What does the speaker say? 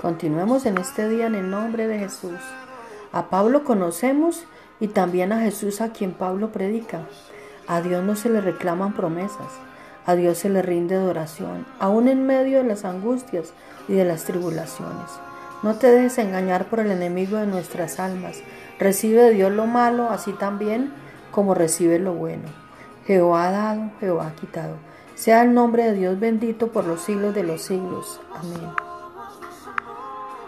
Continuemos en este día en el nombre de Jesús. A Pablo conocemos y también a Jesús a quien Pablo predica. A Dios no se le reclaman promesas, a Dios se le rinde adoración, aún en medio de las angustias y de las tribulaciones. No te dejes engañar por el enemigo de nuestras almas. Recibe de Dios lo malo, así también como recibe lo bueno. Jehová ha dado, Jehová ha quitado. Sea el nombre de Dios bendito por los siglos de los siglos. Amén.